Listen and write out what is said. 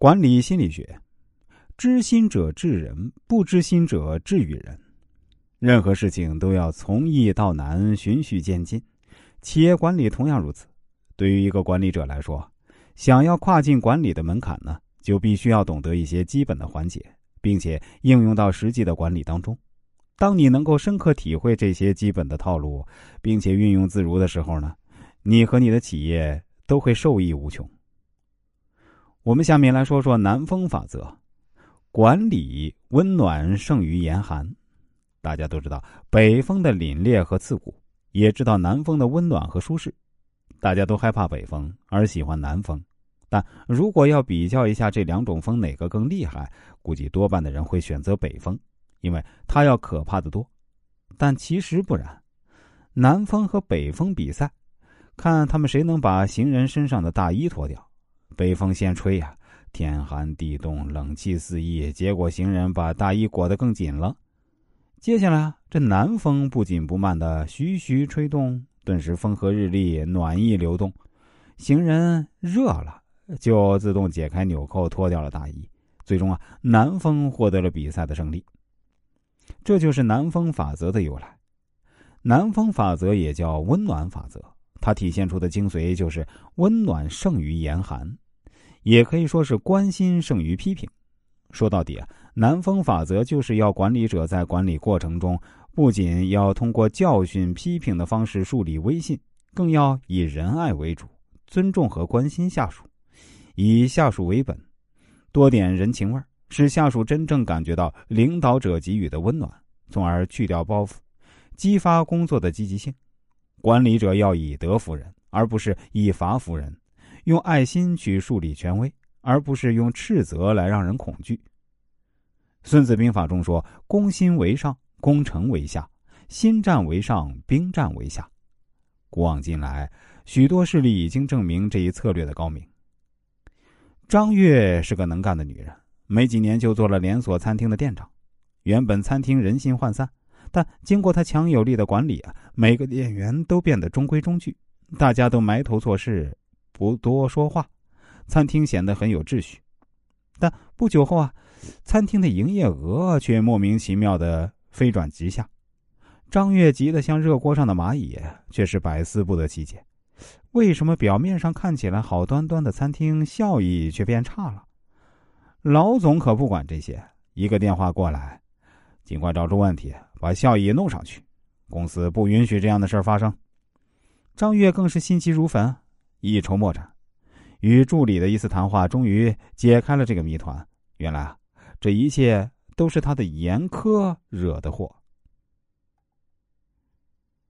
管理心理学，知心者治人，不知心者治于人。任何事情都要从易到难，循序渐进。企业管理同样如此。对于一个管理者来说，想要跨进管理的门槛呢，就必须要懂得一些基本的环节，并且应用到实际的管理当中。当你能够深刻体会这些基本的套路，并且运用自如的时候呢，你和你的企业都会受益无穷。我们下面来说说南风法则，管理温暖胜于严寒。大家都知道北风的凛冽和刺骨，也知道南风的温暖和舒适。大家都害怕北风，而喜欢南风。但如果要比较一下这两种风哪个更厉害，估计多半的人会选择北风，因为它要可怕的多。但其实不然，南风和北风比赛，看他们谁能把行人身上的大衣脱掉。北风先吹呀，天寒地冻，冷气四溢，结果行人把大衣裹得更紧了。接下来，这南风不紧不慢的徐徐吹动，顿时风和日丽，暖意流动，行人热了，就自动解开纽扣，脱掉了大衣。最终啊，南风获得了比赛的胜利。这就是南风法则的由来。南风法则也叫温暖法则，它体现出的精髓就是温暖胜于严寒。也可以说是关心胜于批评。说到底啊，南风法则就是要管理者在管理过程中，不仅要通过教训、批评的方式树立威信，更要以仁爱为主，尊重和关心下属，以下属为本，多点人情味儿使下属真正感觉到领导者给予的温暖，从而去掉包袱，激发工作的积极性。管理者要以德服人，而不是以罚服人。用爱心去树立权威，而不是用斥责来让人恐惧。《孙子兵法》中说：“攻心为上，攻城为下；心战为上，兵战为下。”古往今来，许多事例已经证明这一策略的高明。张悦是个能干的女人，没几年就做了连锁餐厅的店长。原本餐厅人心涣散，但经过她强有力的管理啊，每个店员都变得中规中矩，大家都埋头做事。不多说话，餐厅显得很有秩序。但不久后啊，餐厅的营业额却莫名其妙的飞转直下。张月急得像热锅上的蚂蚁，却是百思不得其解：为什么表面上看起来好端端的餐厅效益却变差了？老总可不管这些，一个电话过来，尽快找出问题，把效益弄上去。公司不允许这样的事发生。张月更是心急如焚。一筹莫展，与助理的一次谈话终于解开了这个谜团。原来啊，这一切都是他的严苛惹的祸。